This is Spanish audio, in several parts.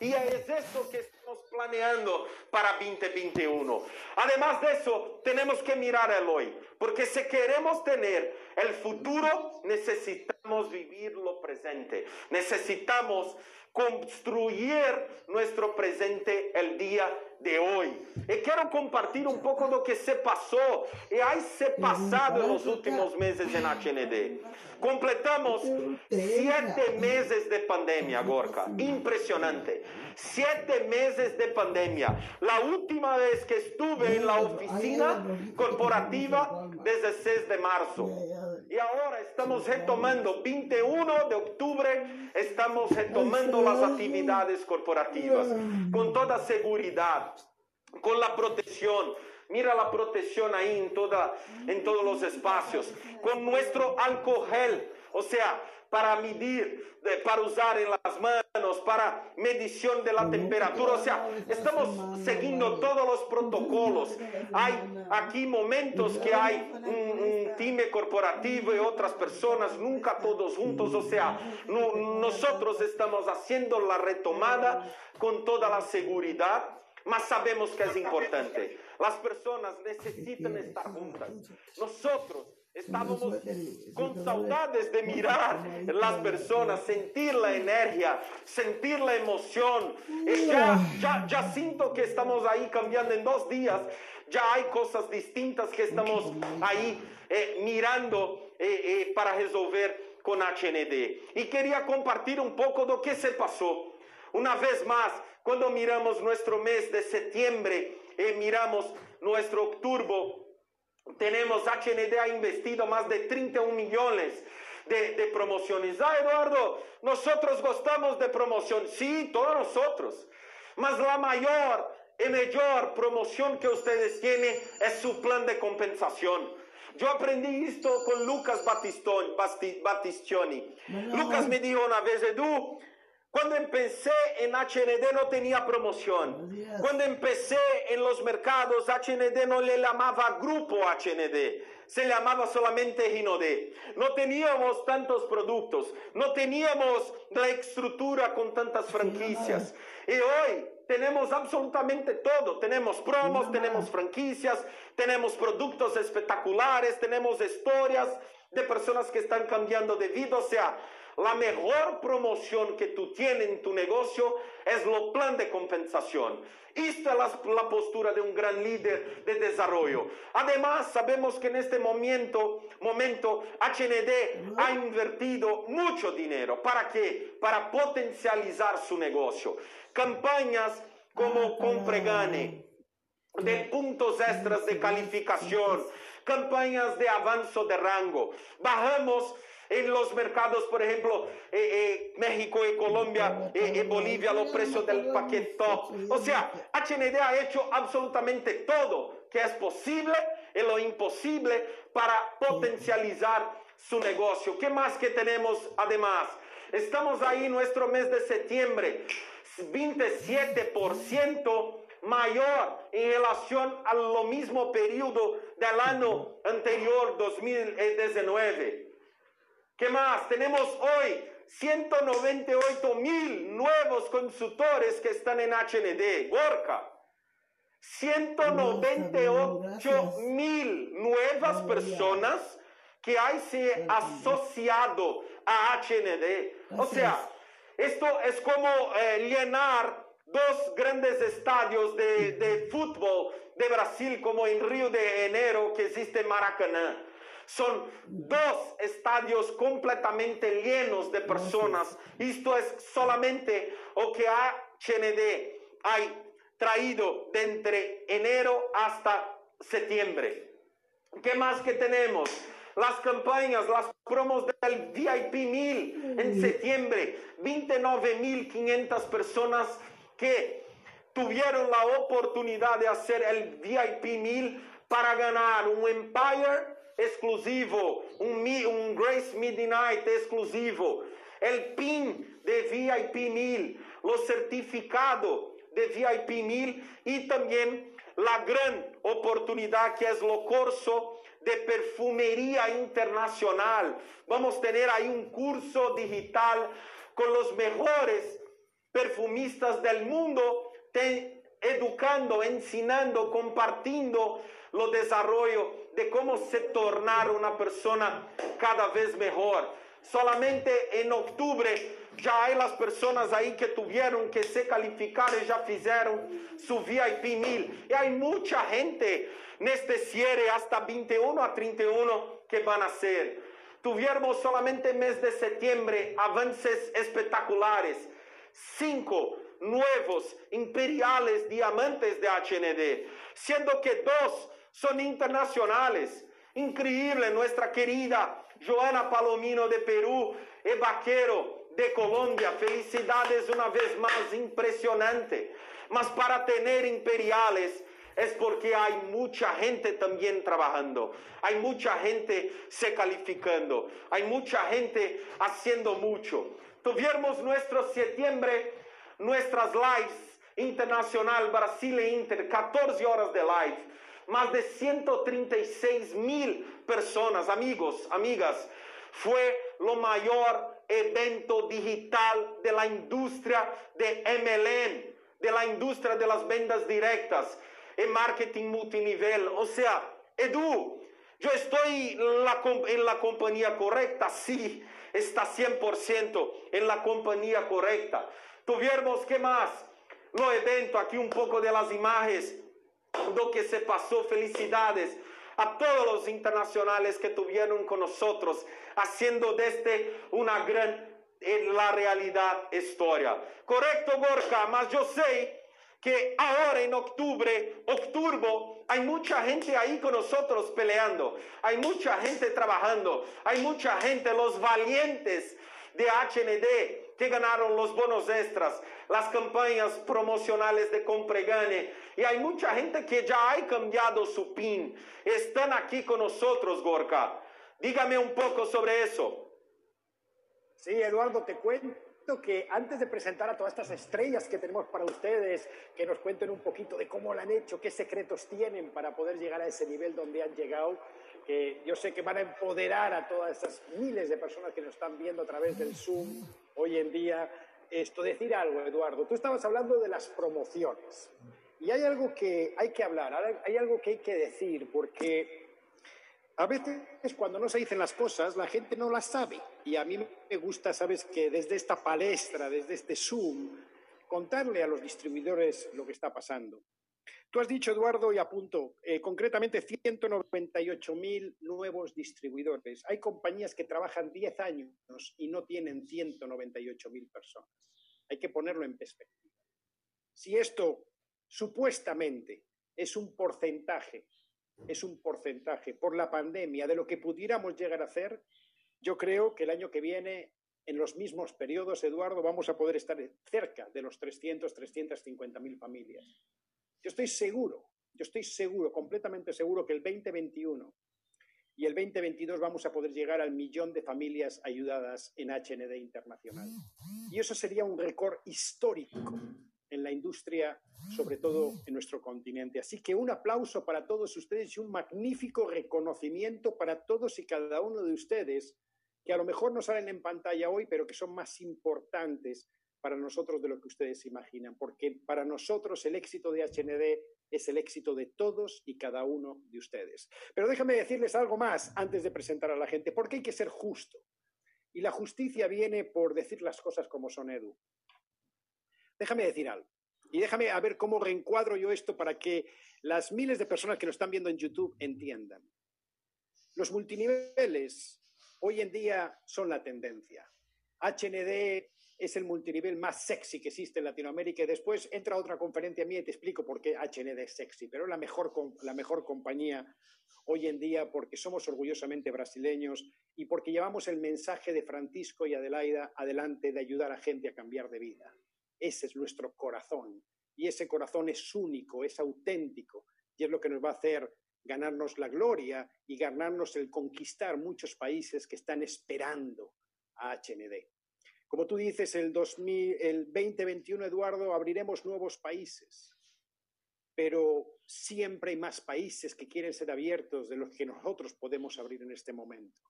Y es eso que estamos planeando para 2021. Además de eso, tenemos que mirar el hoy, porque si queremos tener el futuro, necesitamos vivir lo presente. Necesitamos construir nuestro presente el día de hoy. Y quiero compartir un poco lo que se pasó y hay se pasado en los últimos meses en HND. Completamos siete meses de pandemia, Gorka. Impresionante. Siete meses de pandemia. La última vez que estuve en la oficina corporativa desde el 6 de marzo. Y ahora estamos retomando, 21 de octubre, estamos retomando las actividades corporativas. Con toda seguridad, con la protección. Mira la protección ahí en, toda, en todos los espacios, con nuestro alcohol. O sea, para medir, para usar en las manos, para medición de la temperatura. O sea, estamos siguiendo todos los protocolos. Hay aquí momentos que hay un, un time corporativo y otras personas, nunca todos juntos. O sea, nosotros estamos haciendo la retomada con toda la seguridad, mas sabemos que es importante. Las personas necesitan estar juntas. Nosotros Estábamos con saudades de mirar las personas, sentir la energía, sentir la emoción. Y ya, ya, ya siento que estamos ahí cambiando en dos días. Ya hay cosas distintas que estamos ahí eh, mirando eh, eh, para resolver con HND. Y quería compartir un poco de lo que se pasó. Una vez más, cuando miramos nuestro mes de septiembre, miramos nuestro octubre, tenemos, HND ha investido más de 31 millones de, promociones. Ah, Eduardo, nosotros gustamos de promoción. Sí, todos nosotros. Mas la mayor y mayor promoción que ustedes tienen es su plan de compensación. Yo aprendí esto con Lucas Battistioni. Lucas me dijo una vez, Edu, cuando empecé en HND no tenía promoción. Cuando empecé en los mercados, HND no le llamaba grupo HND, se llamaba solamente Ginode. No teníamos tantos productos, no teníamos la estructura con tantas franquicias. Y hoy tenemos absolutamente todo. Tenemos promos, tenemos franquicias, tenemos productos espectaculares, tenemos historias de personas que están cambiando de vida. O sea, la mejor promoción que tú tienes en tu negocio es lo plan de compensación. Esta es la, postura de un gran líder de desarrollo. Además, sabemos que en este momento, momento HND ha invertido mucho dinero. ¿Para qué? Para potencializar su negocio. Campañas como Compre Gane, de puntos extras de calificación, campañas de avanzo de rango. Bajamos en los mercados, por ejemplo, eh, eh, México y Colombia y eh, Bolivia, los precios del paquete O sea, HND ha hecho absolutamente todo que es posible y lo imposible para potencializar su negocio. ¿Qué más que tenemos además? Estamos ahí nuestro mes de septiembre, 27% mayor en relación a lo mismo periodo del año anterior, 2019. ¿Qué más? Tenemos hoy 198 mil nuevos consultores que están en HND, Gorka. 198 mil nuevas personas que hay se asociado a HND. O sea, esto es como eh, llenar dos grandes estadios de, de fútbol de Brasil, como en Río de Janeiro, que existe Maracanã. Son dos estadios completamente llenos de personas. Esto es solamente lo que HND ha traído de entre enero hasta septiembre. ¿Qué más que tenemos? Las campañas, las promos del VIP 1000 en septiembre. 29.500 personas que tuvieron la oportunidad de hacer el VIP 1000 para ganar un Empire exclusivo, un, Grace Midnight exclusivo, el PIN de VIP 1000, los certificados de VIP 1000 y también la gran oportunidad que es lo curso de perfumería internacional. Vamos a tener ahí un curso digital con los mejores perfumistas del mundo, educando, enseñando, compartiendo lo desarrollo de cómo se tornar una persona cada vez mejor. Solamente en octubre ya hay las personas ahí que tuvieron que se calificar y ya fizeram su VIP 1000. Y hay mucha gente en este cierre hasta 21 a 31 que van a ser. Tuvimos solamente mes de septiembre avances espectaculares. Cinco nuevos imperiales diamantes de HND, siendo que dos son internacionales. Increíble, nuestra querida Joana Palomino de Perú y Vaquero de Colombia. Felicidades una vez más, impresionante. Mas para tener imperiales es porque hay mucha gente también trabajando, hay mucha gente se calificando, hay mucha gente haciendo mucho. Tuvimos nuestro septiembre, nuestras lives internacional Brasil e Inter, 14 horas de live, más de 136 mil personas, amigos, amigas. Fue lo mayor evento digital de la industria de MLM, de la industria de las ventas directas en marketing multinivel. O sea, Edu, yo estoy en la compañía correcta, sí, está 100% en la compañía correcta. Tuvimos, ¿qué más? Lo evento, aquí un poco de las imágenes, lo que se pasó, felicidades a todos los internacionales que tuvieron con nosotros, haciendo desde una gran, en la realidad, historia. Correcto, Gorka, mas yo sé que ahora en octubre, octubre, hay mucha gente ahí con nosotros peleando, hay mucha gente trabajando, hay mucha gente, los valientes de HND que ganaron los bonos extras, las campañas promocionales de compra gane. Y hay mucha gente que ya ha cambiado su PIN. Están aquí con nosotros, Gorka. Dígame un poco sobre eso. Sí, Eduardo, te cuento que antes de presentar a todas estas estrellas que tenemos para ustedes, que nos cuenten un poquito de cómo lo han hecho, qué secretos tienen para poder llegar a ese nivel donde han llegado, que yo sé que van a empoderar a todas esas miles de personas que nos están viendo a través del Zoom hoy en día. Esto, decir algo, Eduardo. Tú estabas hablando de las promociones. Y hay algo que hay que hablar, hay algo que hay que decir, porque a veces cuando no se dicen las cosas, la gente no las sabe. Y a mí me gusta, sabes, que desde esta palestra, desde este Zoom, contarle a los distribuidores lo que está pasando. Tú has dicho, Eduardo, y apunto, eh, concretamente 198.000 nuevos distribuidores. Hay compañías que trabajan 10 años y no tienen 198.000 personas. Hay que ponerlo en perspectiva. Si esto supuestamente es un porcentaje es un porcentaje por la pandemia de lo que pudiéramos llegar a hacer, yo creo que el año que viene, en los mismos periodos, Eduardo, vamos a poder estar cerca de los 300, 350 mil familias. Yo estoy seguro, yo estoy seguro, completamente seguro que el 2021 y el 2022 vamos a poder llegar al millón de familias ayudadas en HND internacional. Y eso sería un récord histórico en la industria, sobre todo en nuestro continente. Así que un aplauso para todos ustedes y un magnífico reconocimiento para todos y cada uno de ustedes, que a lo mejor no salen en pantalla hoy, pero que son más importantes para nosotros de lo que ustedes imaginan, porque para nosotros el éxito de HND es el éxito de todos y cada uno de ustedes. Pero déjame decirles algo más antes de presentar a la gente, porque hay que ser justo. Y la justicia viene por decir las cosas como son, Edu. Déjame decir algo. Y déjame a ver cómo reencuadro yo esto para que las miles de personas que nos están viendo en YouTube entiendan. Los multiniveles hoy en día son la tendencia. HND es el multinivel más sexy que existe en Latinoamérica y después entra otra conferencia mía y te explico por qué HND es sexy, pero es la mejor, la mejor compañía hoy en día porque somos orgullosamente brasileños y porque llevamos el mensaje de Francisco y Adelaida adelante de ayudar a gente a cambiar de vida. Ese es nuestro corazón. Y ese corazón es único, es auténtico. Y es lo que nos va a hacer ganarnos la gloria y ganarnos el conquistar muchos países que están esperando a HND. Como tú dices, el, 2000, el 2021, Eduardo, abriremos nuevos países, pero siempre hay más países que quieren ser abiertos de los que nosotros podemos abrir en este momento.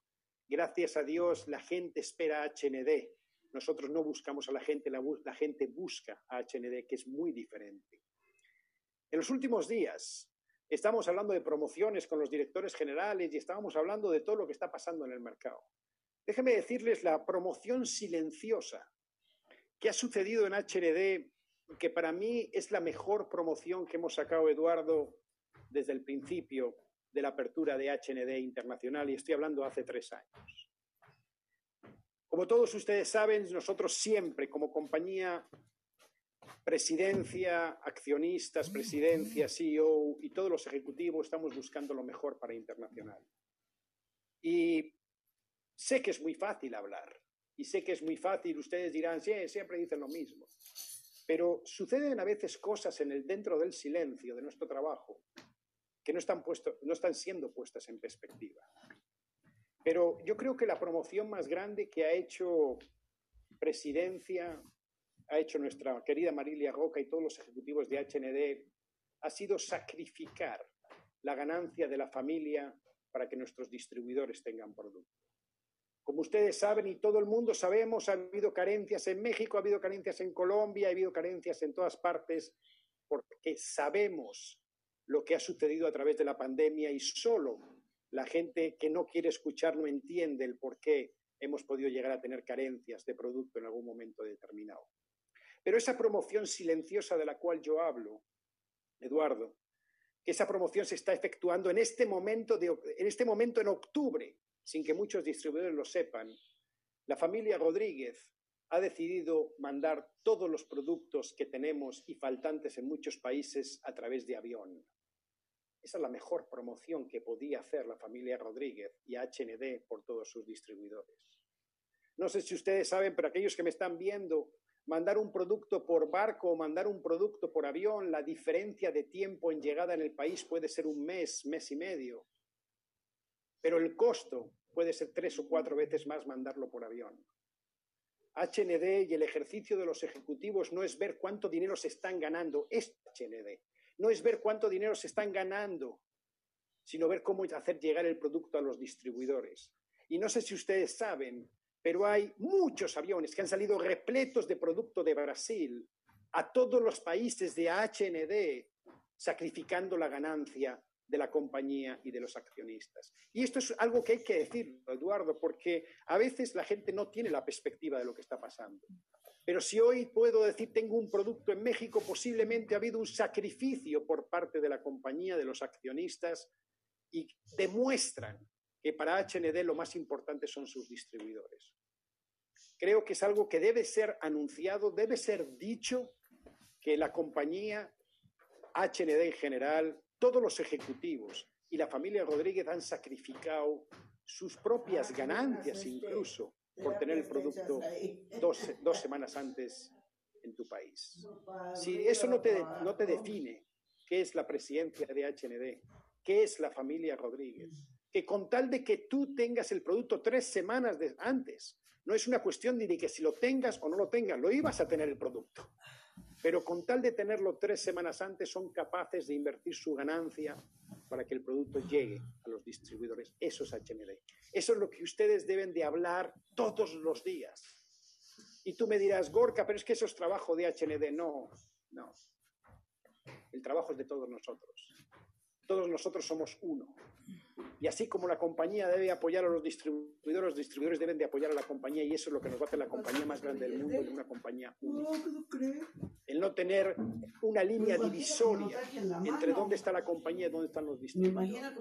Gracias a Dios, la gente espera HND nosotros no buscamos a la gente, la, gente busca a HND, que es muy diferente. En los últimos días estamos hablando de promociones con los directores generales y estábamos hablando de todo lo que está pasando en el mercado. Déjenme decirles la promoción silenciosa que ha sucedido en HND, que para mí es la mejor promoción que hemos sacado, Eduardo, desde el principio de la apertura de HND Internacional, y estoy hablando hace tres años. Como todos ustedes saben, nosotros siempre, como compañía, presidencia, accionistas, presidencia, CEO y todos los ejecutivos, estamos buscando lo mejor para Internacional. Y sé que es muy fácil hablar, y sé que es muy fácil, ustedes dirán, sí, siempre dicen lo mismo, pero suceden a veces cosas en el, dentro del silencio de nuestro trabajo que no están, puesto, no están siendo puestas en perspectiva. Pero yo creo que la promoción más grande que ha hecho Presidencia, ha hecho nuestra querida Marilia Roca y todos los ejecutivos de HND, ha sido sacrificar la ganancia de la familia para que nuestros distribuidores tengan producto. Como ustedes saben y todo el mundo sabemos, ha habido carencias en México, ha habido carencias en Colombia, ha habido carencias en todas partes, porque sabemos lo que ha sucedido a través de la pandemia y solo la gente que no quiere escuchar no entiende el por qué hemos podido llegar a tener carencias de producto en algún momento determinado. Pero esa promoción silenciosa de la cual yo hablo, Eduardo, que esa promoción se está efectuando en este momento, en, este momento en octubre, sin que muchos distribuidores lo sepan, la familia Rodríguez ha decidido mandar todos los productos que tenemos y faltantes en muchos países a través de avión. Esa es la mejor promoción que podía hacer la familia Rodríguez y HND por todos sus distribuidores. No sé si ustedes saben, pero aquellos que me están viendo, mandar un producto por barco o mandar un producto por avión, la diferencia de tiempo en llegada en el país puede ser un mes, mes y medio. Pero el costo puede ser tres o cuatro veces más mandarlo por avión. HND y el ejercicio de los ejecutivos no es ver cuánto dinero se están ganando, es HND no es ver cuánto dinero se están ganando, sino ver cómo hacer llegar el producto a los distribuidores. Y no sé si ustedes saben, pero hay muchos aviones que han salido repletos de producto de Brasil a todos los países de HND, sacrificando la ganancia de la compañía y de los accionistas. Y esto es algo que hay que decir, Eduardo, porque a veces la gente no tiene la perspectiva de lo que está pasando. Pero si hoy puedo decir tengo un producto en México, posiblemente ha habido un sacrificio por parte de la compañía, de los accionistas, y demuestran que para HND lo más importante son sus distribuidores. Creo que es algo que debe ser anunciado, debe ser dicho que la compañía, HND en general, todos los ejecutivos y la familia Rodríguez han sacrificado sus propias ganancias incluso por tener el producto dos, dos semanas antes en tu país. Si eso no te, no te define qué es la presidencia de HND, qué es la familia Rodríguez, que con tal de que tú tengas el producto tres semanas de, antes, no es una cuestión de que si lo tengas o no lo tengas, lo ibas a tener el producto. Pero con tal de tenerlo tres semanas antes, son capaces de invertir su ganancia para que el producto llegue a los distribuidores. Eso es HND. Eso es lo que ustedes deben de hablar todos los días. Y tú me dirás, Gorka, pero es que eso es trabajo de HND. No, no. El trabajo es de todos nosotros. Todos nosotros somos uno. Y así como la compañía debe apoyar a los distribuidores, los distribuidores deben de apoyar a la compañía y eso es lo que nos va a hacer la compañía más grande del mundo, una compañía única. El no tener una línea divisoria entre dónde está la compañía y dónde están los distribuidores.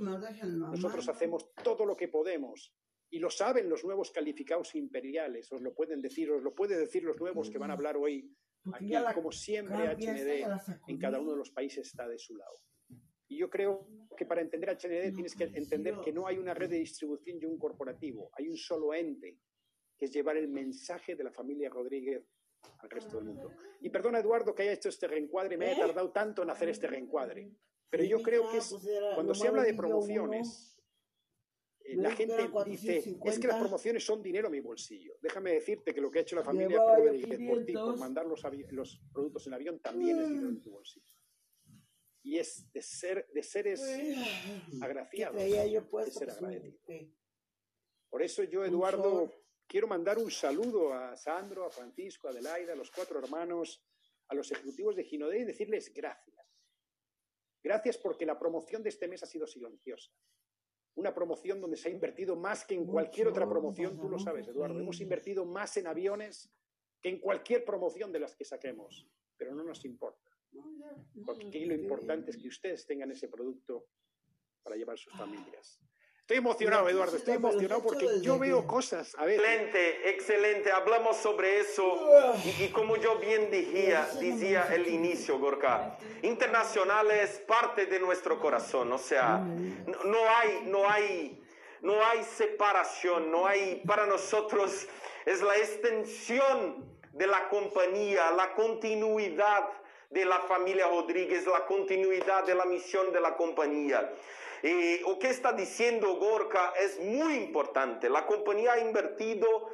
Nosotros hacemos todo lo que podemos y lo saben los nuevos calificados imperiales, os lo pueden decir, os lo pueden decir los nuevos que van a hablar hoy aquí, como siempre HND en cada uno de los países está de su lado. Y yo creo que para entender HND tienes que entender que no hay una red de distribución y un corporativo, hay un solo ente, que es llevar el mensaje de la familia Rodríguez al resto del mundo. Y perdona, Eduardo, que haya hecho este reencuadre, me haya tardado tanto en hacer este reencuadre, pero yo creo que es, cuando se habla de promociones, eh, la gente dice, es que las promociones son dinero a mi bolsillo. Déjame decirte que lo que ha hecho la familia Rodríguez por ti, por mandar los, los productos en avión, también es dinero en tu bolsillo y es de, ser, de seres agraciados, de ser agradecidos. Por eso yo, Eduardo, quiero mandar un saludo a Sandro, a Francisco, a Adelaida, a los cuatro hermanos, a los ejecutivos de Ginodé y decirles gracias. Gracias porque la promoción de este mes ha sido silenciosa. Una promoción donde se ha invertido más que en cualquier otra promoción, tú lo sabes, Eduardo. Hemos invertido más en aviones que en cualquier promoción de las que saquemos, pero no nos importa. Porque aquí lo importante es que ustedes tengan ese producto para llevar sus familias. Estoy emocionado, Eduardo, estoy emocionado porque yo veo cosas. A ver. Excelente, excelente. Hablamos sobre eso y, como yo bien decía, decía el inicio, Gorka, internacional es parte de nuestro corazón. O sea, no, hay, no hay, no hay separación, no hay para nosotros es la extensión de la compañía, la continuidad de la familia Rodríguez, la continuidad de la misión de la compañía. Y lo que está diciendo Gorka es muy importante. La compañía ha invertido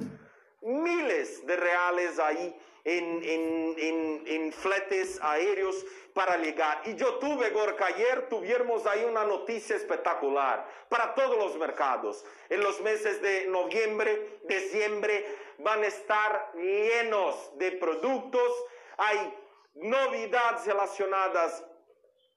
miles de reales ahí en, en, en, fletes aéreos para llegar. Y yo tuve, Gorka, ayer tuvimos ahí una noticia espectacular para todos los mercados. En los meses de noviembre, diciembre, van a estar llenos de productos. Hay novedades relacionadas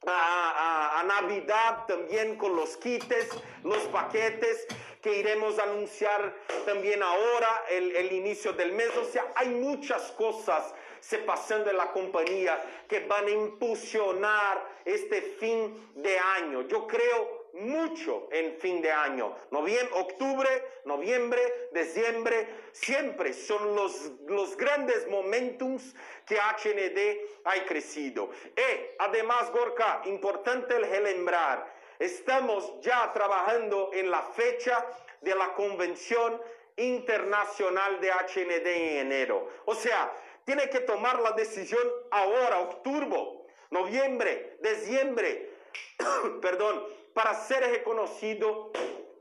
a, Navidad también con los kits, los paquetes que iremos a anunciar también ahora, el, el, inicio del mes. O sea, hay muchas cosas se pasando en la compañía que van a impulsionar este fin de año. Yo creo mucho en fin de año. Noviembre, octubre, noviembre, diciembre, siempre son los, los grandes momentums que HND ha crecido. Y además, Gorka, importante el relembrar, estamos ya trabajando en la fecha de la convención internacional de HND en enero. O sea, tiene que tomar la decisión ahora, octubre, noviembre, diciembre, perdón, para ser reconocido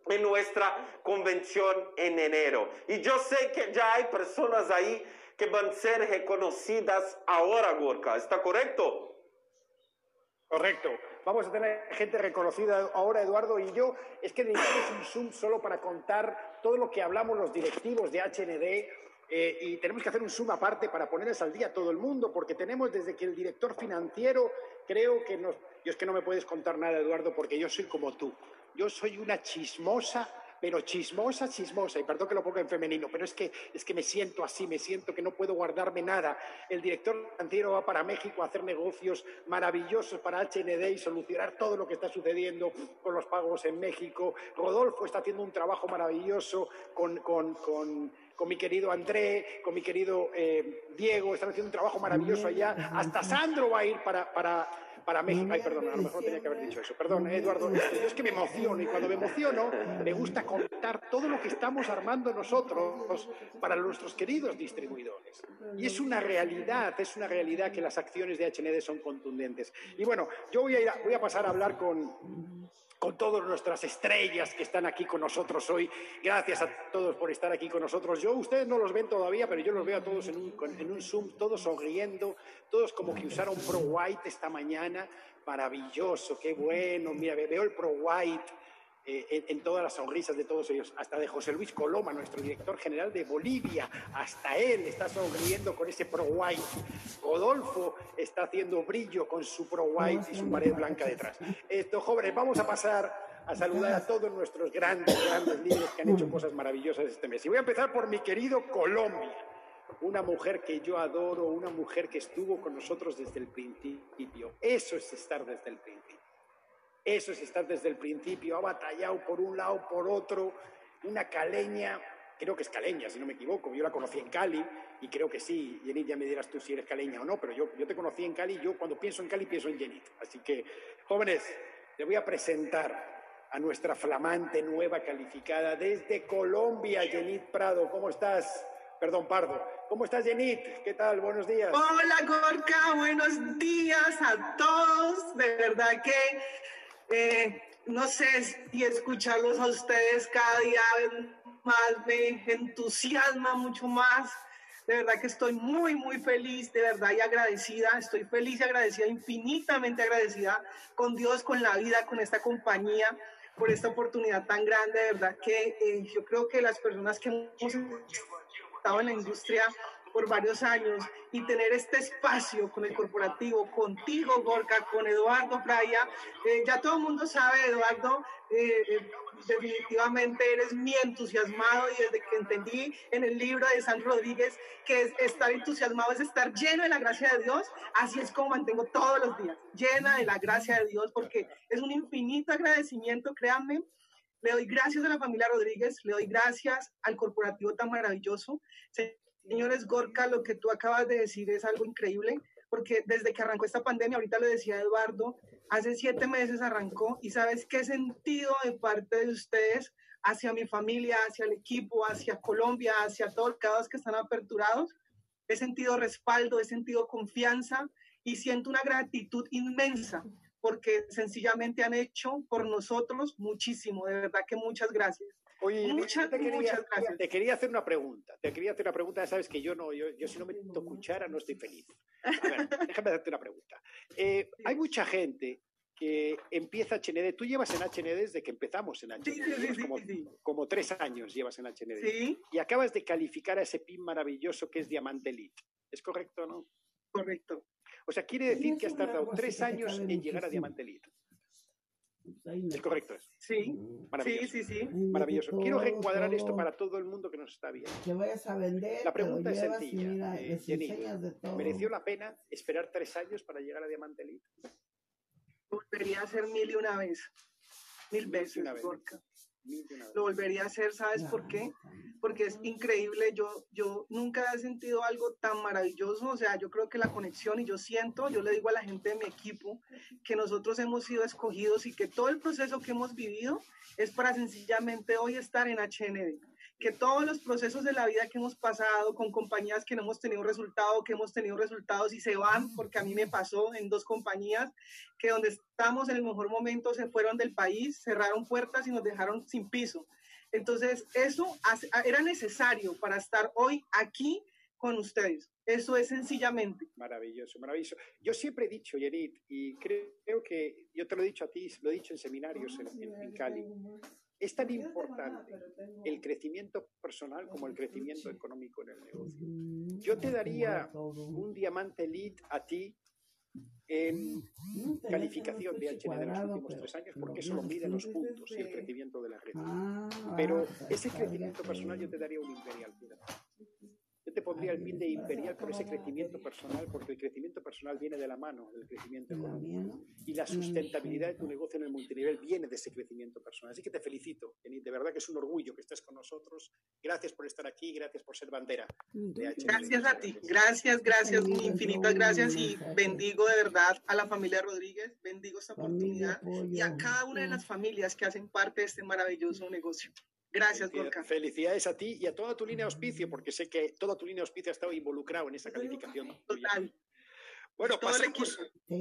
en nuestra convención en enero. Y yo sé que ya hay personas ahí que van a ser reconocidas ahora, Gorka. ¿Está correcto? Correcto. Vamos a tener gente reconocida ahora, Eduardo y yo. Es que necesitamos un Zoom solo para contar todo lo que hablamos los directivos de HND. Eh, y tenemos que hacer un Zoom aparte para ponerles al día a todo el mundo, porque tenemos desde que el director financiero creo que nos yo es que no me puedes contar nada, Eduardo, porque yo soy como tú. Yo soy una chismosa, pero chismosa, chismosa, y perdón que lo ponga en femenino, pero es que, es que me siento así, me siento que no puedo guardarme nada. El director financiero va para México a hacer negocios maravillosos para HND y solucionar todo lo que está sucediendo con los pagos en México. Rodolfo está haciendo un trabajo maravilloso con, con, con con mi querido André, con mi querido eh, Diego, están haciendo un trabajo maravilloso allá. Hasta Sandro va a ir para, para, para México. Ay, perdón, a lo mejor tenía que haber dicho eso. Perdón, Eduardo. Yo es que me emociono y cuando me emociono me gusta contar todo lo que estamos armando nosotros para nuestros queridos distribuidores. Y es una realidad, es una realidad que las acciones de HND son contundentes. Y bueno, yo voy a, ir voy a pasar a hablar con con todas nuestras estrellas que están aquí con nosotros hoy. Gracias a todos por estar aquí con nosotros. Yo, ustedes no los ven todavía, pero yo los veo a todos en un, en un Zoom, todos sonriendo, todos como que usaron Pro White esta mañana. Maravilloso, qué bueno. Mira, veo el Pro White eh, en, todas las sonrisas de todos ellos, hasta de José Luis Coloma, nuestro director general de Bolivia, hasta él está sonriendo con ese Pro White. Rodolfo está haciendo brillo con su Pro White y su pared blanca detrás. Esto, jóvenes, vamos a pasar a saludar a todos nuestros grandes, grandes líderes que han hecho cosas maravillosas este mes. Y voy a empezar por mi querido Colombia una mujer que yo adoro, una mujer que estuvo con nosotros desde el principio. Eso es estar desde el principio. Eso es estar desde el principio, ha batallado por un lado, por otro, una caleña, creo que es caleña, si no me equivoco, yo la conocí en Cali y creo que sí, Jenit, ya me dirás tú si eres caleña o no, pero yo, yo te conocí en Cali yo cuando pienso en Cali pienso en Jenit. Así que, jóvenes, te voy a presentar a nuestra flamante nueva calificada desde Colombia, Jenit Prado. ¿Cómo estás? Perdón, Pardo. ¿Cómo estás, Jenit? ¿Qué tal? Buenos días. Hola, Gorka. Buenos días a todos. De verdad que eh, no sé si escucharlos a ustedes cada día más me entusiasma mucho más. De verdad que estoy muy, muy feliz, de verdad y agradecida. Estoy feliz y agradecida, infinitamente agradecida con Dios, con la vida, con esta compañía, por esta oportunidad tan grande, de verdad que eh, yo creo que las personas que hemos estado en la industria por varios años y tener este espacio con el corporativo, contigo, Gorka, con Eduardo Fraya. Eh, ya todo el mundo sabe, Eduardo, eh, eh, definitivamente eres mi entusiasmado y desde que entendí en el libro de San Rodríguez que es estar entusiasmado es estar lleno de la gracia de Dios, así es como mantengo todos los días, llena de la gracia de Dios, porque es un infinito agradecimiento, créanme. Le doy gracias a la familia Rodríguez, le doy gracias al corporativo tan maravilloso. Señores Gorka, lo que tú acabas de decir es algo increíble, porque desde que arrancó esta pandemia, ahorita lo decía Eduardo, hace siete meses arrancó y sabes qué sentido de parte de ustedes hacia mi familia, hacia el equipo, hacia Colombia, hacia todos los que están aperturados. He sentido respaldo, he sentido confianza y siento una gratitud inmensa porque sencillamente han hecho por nosotros muchísimo. De verdad que muchas gracias. Oye, muchas, te, quería, te quería hacer una pregunta. Te quería hacer una pregunta. Ya sabes que yo no, yo, yo si no me toco cuchara no estoy feliz. A ver, déjame hacerte una pregunta. Eh, hay mucha gente que empieza HND. Tú llevas en HND desde que empezamos en HND. Sí, como, como, tres años llevas en HND. Y acabas de calificar a ese PIN maravilloso que es Diamante Elite. ¿Es correcto o no? Correcto. O sea, quiere decir que has tardado tres años en llegar a Diamante Elite. Es correcto. Sí, Maravilloso. sí, sí, sí. Maravilloso. Quiero reencuadrar esto para todo el mundo que nos está viendo. Que vayas a vender. La pregunta es sencilla. Eh, Jenny, ¿mereció la pena esperar tres años para llegar a Diamante Elite? Volvería a ser mil y una vez. Mil veces, una vez. Lo volvería a hacer, ¿sabes por qué? Porque es increíble, yo, yo nunca he sentido algo tan maravilloso, o sea, yo creo que la conexión y yo siento, yo le digo a la gente de mi equipo que nosotros hemos sido escogidos y que todo el proceso que hemos vivido es para sencillamente hoy estar en HND que todos los procesos de la vida que hemos pasado con compañías que no hemos tenido resultado, que hemos tenido resultados y se van, porque a mí me pasó en dos compañías que donde estamos en el mejor momento se fueron del país, cerraron puertas y nos dejaron sin piso. Entonces, eso era necesario para estar hoy aquí con ustedes. Eso es sencillamente. Maravilloso, maravilloso. Yo siempre he dicho, Yenit, y creo que yo te lo he dicho a ti, lo he dicho en seminarios en, en Cali, es tan importante el crecimiento personal como el crecimiento económico en el negocio. Yo te daría un diamante elite a ti en calificación de HN de los últimos tres años, porque eso lo miden los puntos y el crecimiento de la red. Pero ese crecimiento personal yo te daría un imperial te pondría el pin de imperial por ese crecimiento personal, porque el crecimiento personal viene de la mano del crecimiento económico. Y la sustentabilidad de tu negocio en el multinivel viene de ese crecimiento personal. Así que te felicito, De verdad que es un orgullo que estés con nosotros. Gracias por estar aquí, gracias por ser bandera. Gracias a ti, gracias, gracias, infinitas gracias y bendigo de verdad a la familia Rodríguez, bendigo esta oportunidad y a cada una de las familias que hacen parte de este maravilloso negocio. Gracias, Gorka. Felicidades a ti y a toda tu línea de auspicio, porque sé que toda tu línea de auspicio ha estado involucrado en esa calificación. Total. Bueno, todo el equipo.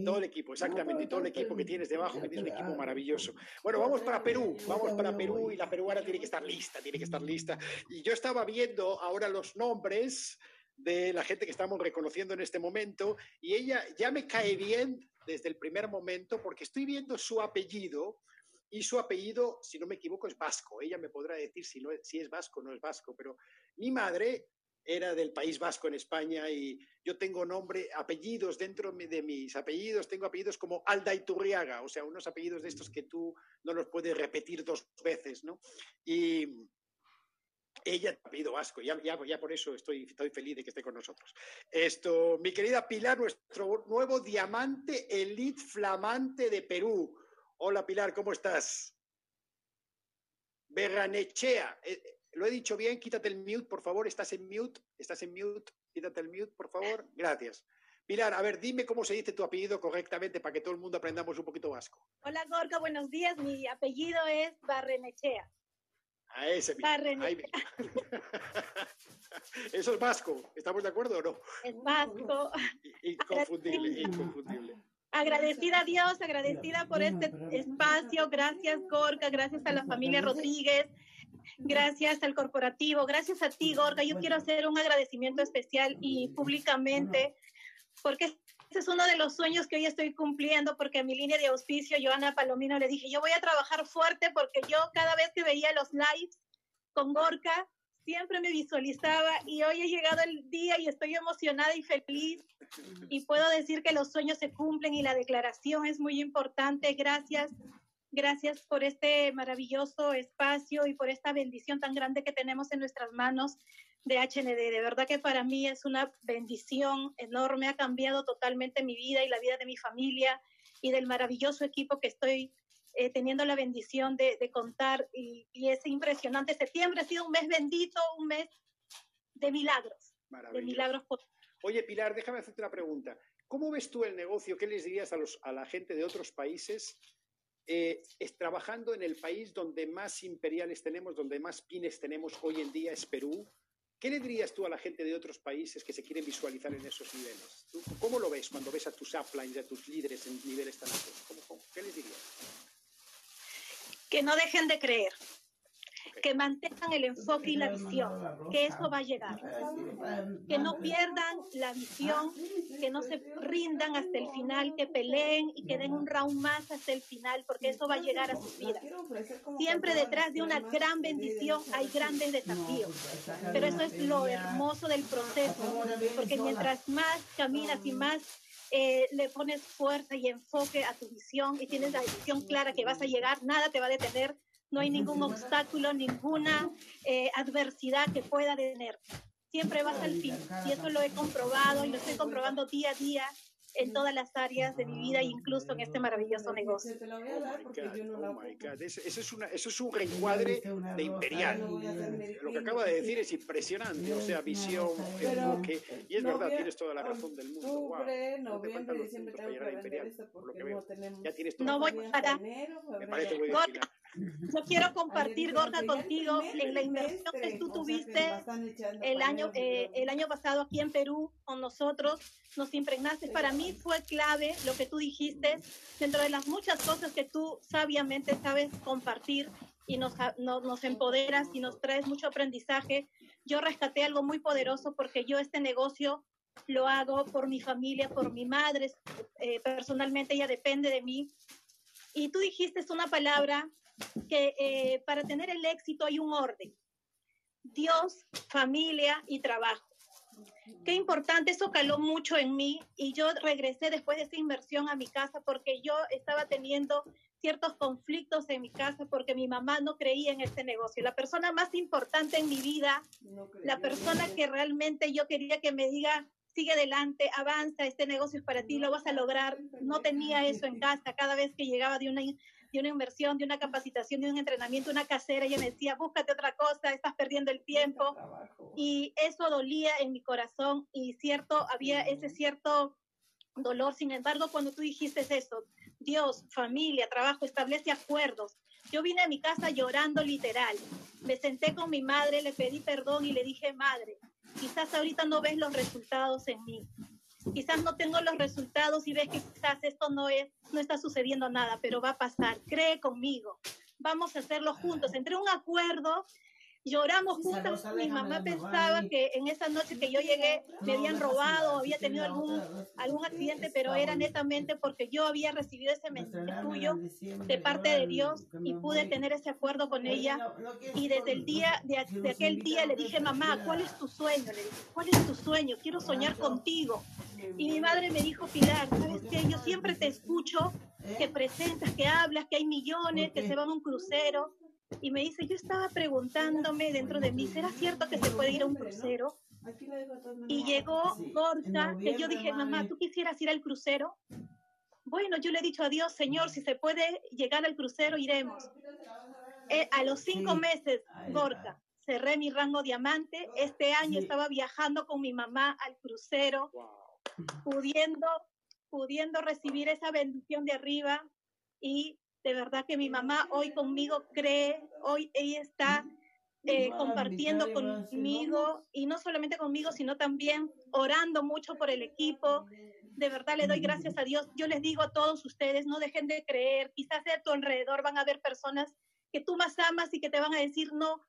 Todo el equipo, exactamente. Y todo el equipo que tienes debajo, que tienes un equipo maravilloso. Bueno, vamos para Perú. Vamos para Perú y la peruana tiene que estar lista, tiene que estar lista. Y yo estaba viendo ahora los nombres de la gente que estamos reconociendo en este momento y ella ya me cae bien desde el primer momento porque estoy viendo su apellido y su apellido, si no me equivoco, es vasco. Ella me podrá decir si, no, es vasco o no es vasco, pero mi madre era del País Vasco en España y yo tengo nombre, apellidos dentro de mis apellidos, tengo apellidos como Alda Iturriaga, o sea, unos apellidos de estos que tú no los puedes repetir dos veces, ¿no? Y ella ha apellido vasco, ya, ya, por eso estoy, estoy feliz de que esté con nosotros. Esto, mi querida Pilar, nuestro nuevo diamante elite flamante de Perú. Hola Pilar, ¿cómo estás? Berranechea. Eh, ¿Lo he dicho bien? Quítate el mute, por favor. ¿Estás en mute? ¿Estás en mute? Quítate el mute, por favor. Gracias. Pilar, a ver, dime cómo se dice tu apellido correctamente para que todo el mundo aprendamos un poquito vasco. Hola Gorka, buenos días. Mi apellido es Barrenechea. A ese Barrenechea. Eso es vasco. ¿Estamos de acuerdo o no? Es vasco. Inconfundible, inconfundible. Agradecida a Dios, agradecida por este espacio. Gracias, Gorka. Gracias a la familia Rodríguez. Gracias al corporativo. Gracias a ti, Gorka. Yo quiero hacer un agradecimiento especial y públicamente porque es uno de los sueños que hoy estoy cumpliendo porque a mi línea de auspicio, Joana Palomino, le dije, yo voy a trabajar fuerte porque yo cada vez que veía los lives con Gorka, siempre me visualizaba y hoy ha llegado el día y estoy emocionada y feliz y puedo decir que los sueños se cumplen y la declaración es muy importante. Gracias, gracias por este maravilloso espacio y por esta bendición tan grande que tenemos en nuestras manos de HND. De verdad que para mí es una bendición enorme, ha cambiado totalmente mi vida y la vida de mi familia y del maravilloso equipo que estoy eh, teniendo la bendición de, contar y, es impresionante. Septiembre ha sido un mes bendito, un mes de milagros. De milagros. Oye, Pilar, déjame hacerte una pregunta. ¿Cómo ves tú el negocio? ¿Qué les dirías a, los, a la gente de otros países eh, es trabajando en el país donde más imperiales tenemos, donde más pines tenemos hoy en día, es Perú? ¿Qué le dirías tú a la gente de otros países que se quieren visualizar en esos niveles? ¿Cómo lo ves cuando ves a tus uplines, a tus líderes en niveles tan altos? qué les dirías? Que no dejen de creer, que mantengan el enfoque y la visión, que eso va a llegar, que no pierdan la visión, que no se rindan hasta el final, que peleen y que den un round más hasta el final, porque eso va a llegar a sus vidas. Siempre detrás de una gran bendición hay grandes desafíos, pero eso es lo hermoso del proceso, porque mientras más caminas y más eh, le pones fuerza y enfoque a tu visión y tienes la visión clara que vas a llegar, nada te va a detener no hay ningún obstáculo, ninguna eh, adversidad que pueda detener. Siempre vas al fin. Y eso lo he comprobado y lo estoy comprobando día a día en todas las áreas de mi vida, incluso en este maravilloso negocio. Eso es, una, eso es un reencuadre de imperial. Lo que acaba de decir es impresionante. O sea, visión, enfoque. Y es verdad, tienes toda la razón del mundo. Wow. No te faltan los puntos para llegar a imperial, por lo que veo. Ya tienes todo. No voy para. Me parece muy bien. Yo quiero compartir, Gorda, contigo en la inversión que tú tuviste el año, eh, el año pasado aquí en Perú con nosotros. Nos impregnaste. Para mí fue clave lo que tú dijiste, dentro de las muchas cosas que tú sabiamente sabes compartir y nos, nos empoderas y nos traes mucho aprendizaje. Yo rescaté algo muy poderoso porque yo este negocio lo hago por mi familia, por mi madre, eh, personalmente ella depende de mí. Y tú dijiste una palabra que eh, para tener el éxito hay un orden. Dios, familia y trabajo. Qué importante, eso caló mucho en mí y yo regresé después de esa inversión a mi casa porque yo estaba teniendo ciertos conflictos en mi casa porque mi mamá no creía en este negocio. La persona más importante en mi vida, la persona que realmente yo quería que me diga, sigue adelante, avanza, este negocio es para ti, lo vas a lograr, no tenía eso en casa. Cada vez que llegaba de una de una inversión, de una capacitación, de un entrenamiento, una casera, ella me decía, búscate otra cosa, estás perdiendo el tiempo. Y eso dolía en mi corazón y cierto, había ese cierto dolor. Sin embargo, cuando tú dijiste eso, Dios, familia, trabajo, establece acuerdos. Yo vine a mi casa llorando literal. Me senté con mi madre, le pedí perdón y le dije, madre, quizás ahorita no ves los resultados en mí, quizás no tengo los resultados y ves que quizás esto no es, no está sucediendo nada, pero va a pasar. Cree conmigo. Vamos a hacerlo juntos. Entre un acuerdo lloramos juntas. Mi mamá pensaba que en esa noche que yo llegué me habían robado, había tenido algún, algún accidente, pero era netamente porque yo había recibido ese mensaje tuyo de parte de Dios y pude tener ese acuerdo con ella. Y desde el día, de, aquel día le dije, mamá, ¿cuál es tu sueño? Le dije, ¿cuál es tu sueño? Quiero soñar contigo. Y mi madre me dijo, Pilar, ¿sabes qué? Yo siempre te escucho que presentas, que hablas, que hay millones, que se van a un crucero y me dice, yo estaba preguntándome dentro de mí, ¿será cierto que se puede ir a un crucero? Y llegó Gorka, que yo dije, mamá, ¿tú quisieras ir al crucero? Bueno, yo le he dicho a Dios, Señor, si se puede llegar al crucero, iremos. Eh, a los cinco meses, Gorka, cerré mi rango diamante. Este año estaba viajando con mi mamá al crucero, pudiendo, pudiendo recibir esa bendición de arriba y de verdad que mi mamá hoy conmigo cree, hoy ella está eh, compartiendo conmigo y no solamente conmigo, sino también orando mucho por el equipo. De verdad le doy gracias a Dios. Yo les digo a todos ustedes, no dejen de creer. Quizás a tu alrededor van a haber personas que tú más amas y que te van a decir, no,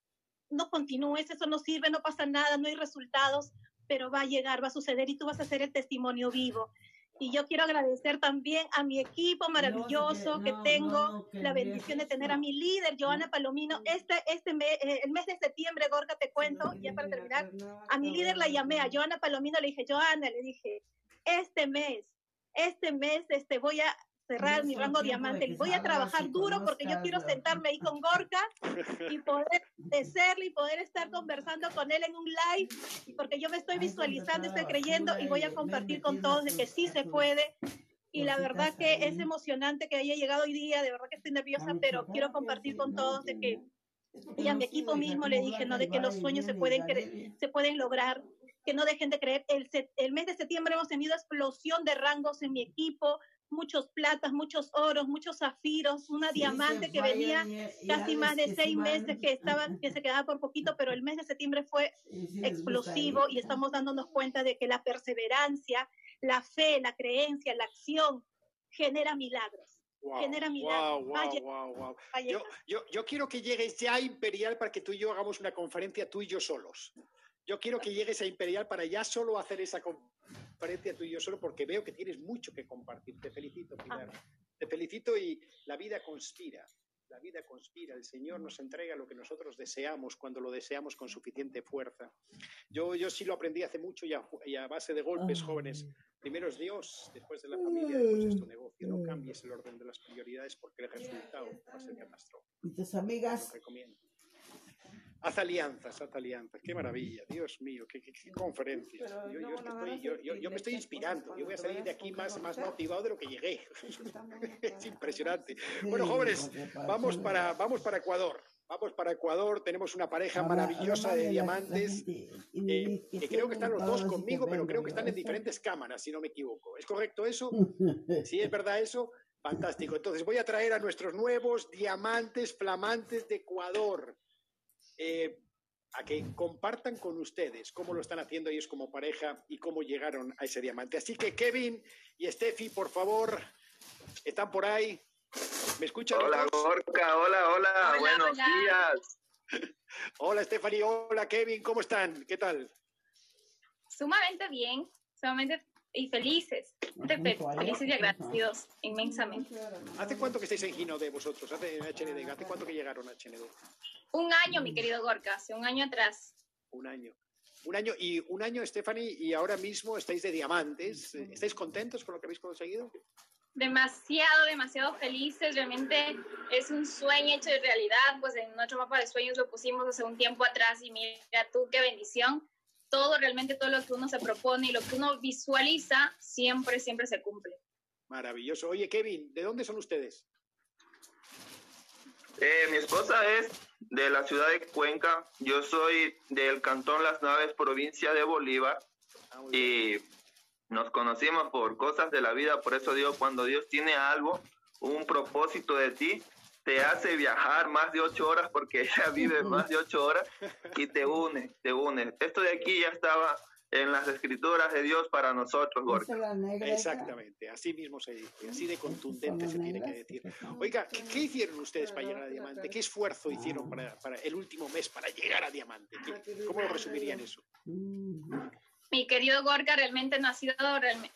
no continúes, eso no sirve, no pasa nada, no hay resultados, pero va a llegar, va a suceder y tú vas a ser el testimonio vivo. Y yo quiero agradecer también a mi equipo maravilloso que tengo, la bendición de tener a mi líder, Joana Palomino. Este, este mes, eh, el mes de septiembre, Gorka, te cuento, ya para terminar, a mi líder la llamé, a Joana Palomino, le dije, Joana, le dije, este mes, este mes este, voy a cerrar mi rango diamante. Voy a trabajar duro porque yo quiero sentarme ahí con Gorka y poder decirle y poder estar conversando con él en un live, porque yo me estoy visualizando, estoy creyendo y voy a compartir con todos de que sí se puede. Y la verdad que es emocionante que haya llegado hoy día, de verdad que estoy nerviosa, pero quiero compartir con todos de que, y a mi equipo mismo le dije, ¿no? De que los sueños se pueden, se pueden lograr, que no dejen de creer. El, el mes de septiembre hemos tenido explosión de rangos en mi equipo, muchos platas, muchos oros, muchos zafiros, una diamante que venía casi más de seis meses que estaba, que se quedaba por poquito, pero el mes de septiembre fue explosivo y estamos dándonos cuenta de que la perseverancia, la fe, la creencia, la acción genera milagros. genera milagros. yo, yo, yo quiero que llegues ya a Imperial para que tú y yo hagamos una conferencia tú y yo solos. Yo quiero que llegues a Imperial para ya solo hacer esa conferencia a tú y yo solo porque veo que tienes mucho que compartir. Te felicito, Pilar. Te felicito y la vida conspira. La vida conspira, el Señor nos entrega lo que nosotros deseamos cuando lo deseamos con suficiente fuerza. Yo, yo sí lo aprendí hace mucho y a, base de golpes, jóvenes. Primero es Dios, después de la familia, después es tu negocio. No cambies el orden de las prioridades porque el resultado va a ser catastrófico. Y tus amigas. Haz alianzas, haz alianzas. Qué maravilla, Dios mío, qué, conferencia. Yo, me estoy inspirando. Yo voy a salir de aquí más, más motivado de lo que llegué. es impresionante. Bueno, jóvenes, vamos para, vamos para Ecuador. Vamos para Ecuador, tenemos una pareja maravillosa de diamantes, eh, que creo que están los dos conmigo, pero creo que están en diferentes cámaras, si no me equivoco. ¿Es correcto eso? Si es verdad eso, fantástico. Entonces voy a traer a nuestros nuevos diamantes flamantes de Ecuador. Eh, a que compartan con ustedes cómo lo están haciendo ellos como pareja y cómo llegaron a ese diamante. Así que Kevin y Steffi, por favor, están por ahí. ¿Me escuchan? Hola, Gorka, hola, hola, buenos días. hola, Stephanie, hola, Kevin, ¿cómo están? ¿Qué tal? Sumamente bien, sumamente y felices, felices y agradecidos inmensamente. ¿Hace cuánto que estáis en Gino de vosotros? ¿Hace en HND? ¿Hace cuánto que llegaron a HND? Un año, mi querido Gorka, hace un año atrás. Un año. Un año y un año, Stephanie, y ahora mismo estáis de diamantes. ¿Estáis contentos con lo que habéis conseguido? Demasiado, demasiado felices. Realmente es un sueño hecho de realidad. Pues en nuestro mapa de sueños lo pusimos hace un tiempo atrás y mira tú qué bendición. Todo, realmente todo lo que uno se propone y lo que uno visualiza siempre, siempre se cumple. Maravilloso. Oye, Kevin, ¿de dónde son ustedes? Eh, mi esposa es de la ciudad de Cuenca. Yo soy del cantón Las Naves, provincia de Bolívar. Ah, y nos conocimos por cosas de la vida. Por eso digo, cuando Dios tiene algo, un propósito de ti, te hace viajar más de ocho horas porque ella vive más de ocho horas y te une, te une. Esto de aquí ya estaba en las escrituras de Dios para nosotros, Gorka. Exactamente, así mismo se dice, así de contundente se tiene que decir. Oiga, ¿qué, hicieron ustedes para llegar a Diamante? ¿Qué esfuerzo hicieron para, para el último mes para llegar a Diamante? ¿Cómo lo resumirían eso? Mi querido Gorka, realmente no ha sido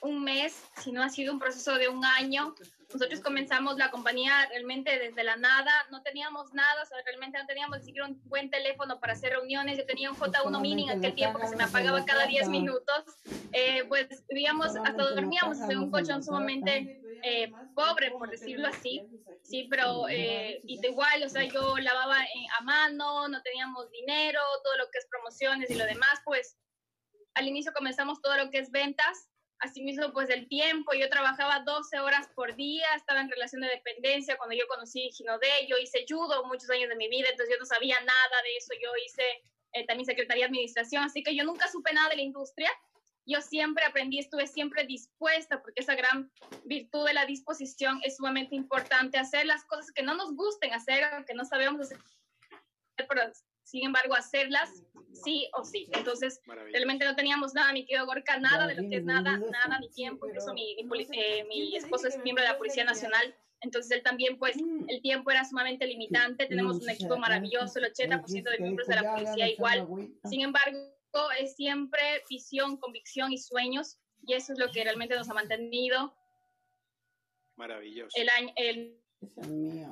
un mes, sino ha sido un proceso de un año nosotros comenzamos la compañía realmente desde la nada, no teníamos nada, o sea, realmente no teníamos ni siquiera un buen teléfono para hacer reuniones. Yo tenía un J1 mini en aquel tiempo que se me apagaba cada 10 minutos. Eh, pues vivíamos, hasta dormíamos en un colchón sumamente eh, pobre, por decirlo así. Sí, pero eh, igual, o sea, yo lavaba a mano, no teníamos dinero, todo lo que es promociones y lo demás, pues al inicio comenzamos todo lo que es ventas Asimismo, pues el tiempo, yo trabajaba 12 horas por día, estaba en relación de dependencia. Cuando yo conocí Ginodé, yo hice judo muchos años de mi vida, entonces yo no sabía nada de eso, yo hice eh, también Secretaría de Administración, así que yo nunca supe nada de la industria, yo siempre aprendí, estuve siempre dispuesta, porque esa gran virtud de la disposición es sumamente importante, hacer las cosas que no nos gusten hacer, que no sabemos hacer, sin embargo, hacerlas sí o sí. Entonces, realmente no teníamos nada, mi querido Gorka, nada de lo que es nada, nada, ni tiempo. Incluso mi, eh, mi, esposo es miembro de la Policía Nacional. Entonces él también, pues, el tiempo era sumamente limitante. Tenemos un equipo maravilloso, el 80% de miembros de la policía igual. Sin embargo, es siempre visión, convicción y sueños y eso es lo que realmente nos ha mantenido. Maravilloso. El año, el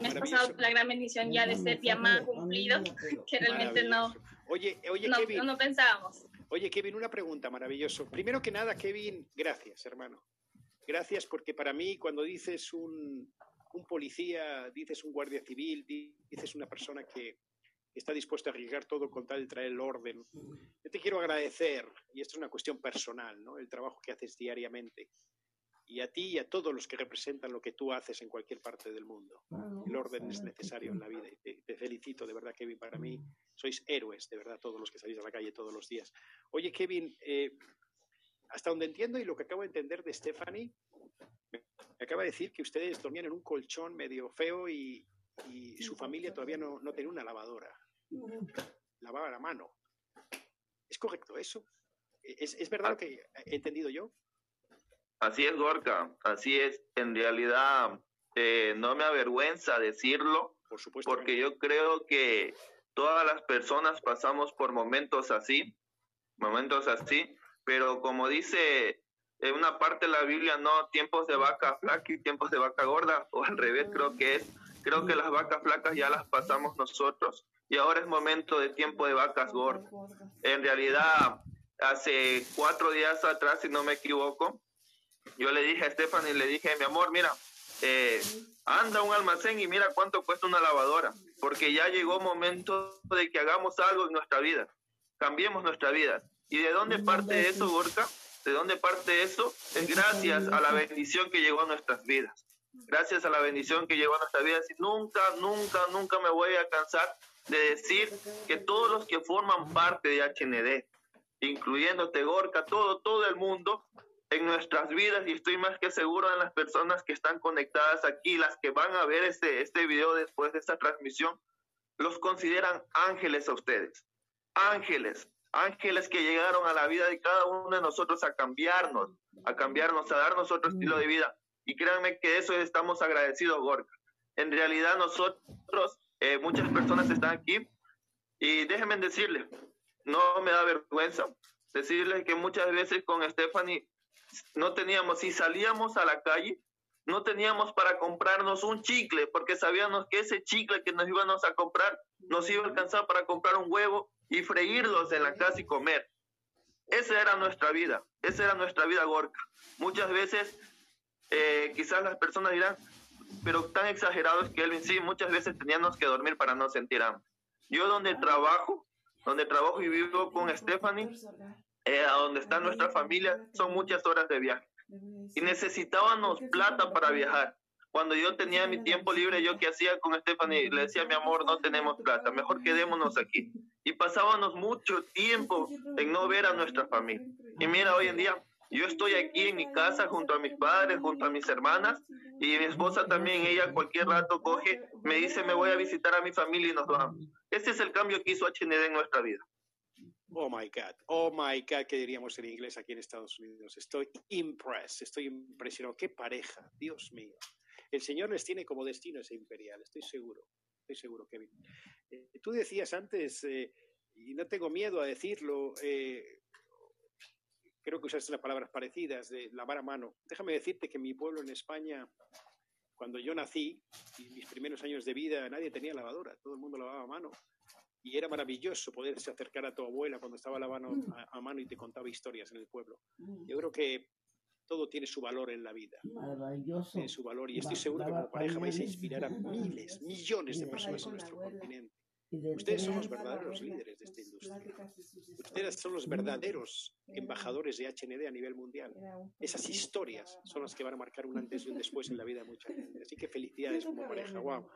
mes pasado la gran bendición ya de ser diamante cumplido, que realmente no, oye, oye, no, Kevin, no pensábamos. Oye, Kevin, una pregunta, maravilloso. Primero que nada, Kevin, gracias, hermano. Gracias porque para mí cuando dices un, un policía, dices un guardia civil, dices una persona que, está dispuesta a arriesgar todo con tal de traer el orden. Yo te quiero agradecer, y esto es una cuestión personal, ¿no? el trabajo que haces diariamente. Y a ti y a todos los que representan lo que tú haces en cualquier parte del mundo. El orden es necesario en la vida. Y te, felicito, de verdad, Kevin. Para mí sois héroes, de verdad, todos los que salís a la calle todos los días. Oye, Kevin, eh, hasta donde entiendo y lo que acabo de entender de Stephanie, me acaba de decir que ustedes dormían en un colchón medio feo y, su familia todavía no, no, tenía una lavadora. Lavaba la mano. ¿Es correcto eso? ¿Es, es verdad lo que he entendido yo? Así es, Gorka. Así es. En realidad, eh, no me avergüenza decirlo, Por supuesto porque yo creo que todas las personas pasamos por momentos así, momentos así, pero como dice en una parte de la Biblia, no tiempos de vaca flaca y tiempos de vaca gorda, o al revés creo que es, creo que las vacas flacas ya las pasamos nosotros y ahora es momento de tiempo de vacas gordas. En realidad, hace cuatro días atrás, si no me equivoco, yo le dije a Stephanie, le dije, mi amor, mira, eh, anda a un almacén y mira cuánto cuesta una lavadora, porque ya llegó momento de que hagamos algo en nuestra vida, cambiemos nuestra vida. ¿Y de dónde parte eso, Gorka? ¿De dónde parte eso? Es gracias a la bendición que llegó a nuestras vidas. Gracias a la bendición que llegó a nuestras vidas. Y nunca, nunca, nunca me voy a cansar de decir que todos los que forman parte de HND, incluyéndote Gorka, todo, todo el mundo, en nuestras vidas, y estoy más que seguro en las personas que están conectadas aquí, las que van a ver este, este video después de esta transmisión, los consideran ángeles a ustedes. Ángeles, ángeles que llegaron a la vida de cada uno de nosotros a cambiarnos, a cambiarnos, a darnos otro estilo de vida. Y créanme que eso estamos agradecidos, Gorka. En realidad nosotros, eh, muchas personas están aquí y déjenme decirles, no me da vergüenza decirles que muchas veces con Stephanie no teníamos, si salíamos a la calle, no teníamos para comprarnos un chicle, porque sabíamos que ese chicle que nos íbamos a comprar nos iba a alcanzar para comprar un huevo y freírlos en la casa y comer. Esa era nuestra vida, esa era nuestra vida gorca. Muchas veces, eh, quizás las personas dirán, pero tan exagerado es que él sí, muchas veces teníamos que dormir para no sentir hambre. Yo donde trabajo, donde trabajo y vivo con Stephanie, eh, a donde está nuestra familia, son muchas horas de viaje. Y necesitábamos plata para viajar. Cuando yo tenía mi tiempo libre, yo qué hacía con Stephanie, le decía, mi amor, no tenemos plata, mejor quedémonos aquí. Y pasábamos mucho tiempo en no ver a nuestra familia. Y mira, hoy en día, yo estoy aquí en mi casa junto a mis padres, junto a mis hermanas, y mi esposa también, ella cualquier rato coge, me dice, me voy a visitar a mi familia y nos vamos. Ese es el cambio que hizo HND en nuestra vida. Oh my God, oh my God, que diríamos en inglés aquí en Estados Unidos. Estoy impressed, estoy impresionado. Qué pareja, Dios mío. El Señor les tiene como destino ese imperial, estoy seguro, estoy seguro, Kevin. Eh, tú decías antes, eh, y no tengo miedo a decirlo, eh, creo que usaste las palabras parecidas, de lavar a mano. Déjame decirte que mi pueblo en España, cuando yo nací, y mis primeros años de vida, nadie tenía lavadora, todo el mundo lavaba a mano y era maravilloso poderse acercar a tu abuela cuando estaba lavando mm. a, a, mano y te contaba historias en el pueblo. Mm. Yo creo que todo tiene su valor en la vida. Maravilloso. Tiene su valor y estoy seguro que como pareja vais a inspirar a miles, millones de personas en nuestro continente. Ustedes son los verdaderos líderes de esta industria. Ustedes son los verdaderos embajadores de HND a nivel mundial. Esas historias son las que van a marcar un antes y un después en la vida de mucha gente. Así que felicidades como pareja. ¡Wow!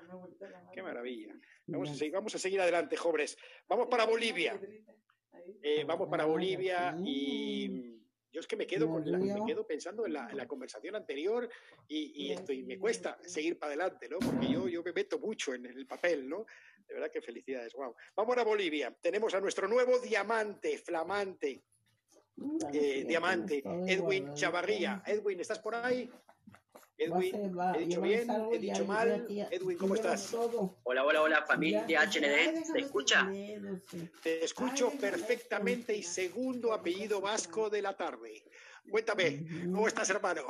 ¡Qué maravilla! Vamos a seguir, vamos a seguir adelante, jóvenes. Vamos para Bolivia. Eh, vamos para Bolivia y yo es que me quedo, con la, me quedo pensando en la, en la conversación anterior y, y esto, y me cuesta seguir para adelante, ¿no? Porque yo, yo me meto mucho en el papel, ¿no? De verdad que felicidades, wow. Vamos a Bolivia. Tenemos a nuestro nuevo diamante, flamante, eh, diamante, Edwin Chavarría. Edwin, ¿estás por ahí? Edwin, ¿he dicho bien? ¿He dicho mal? Edwin, ¿cómo estás? Hola, hola, hola, familia HND. ¿Te escucha? Te escucho perfectamente y segundo apellido vasco de la tarde. Cuéntame, ¿cómo estás, hermano?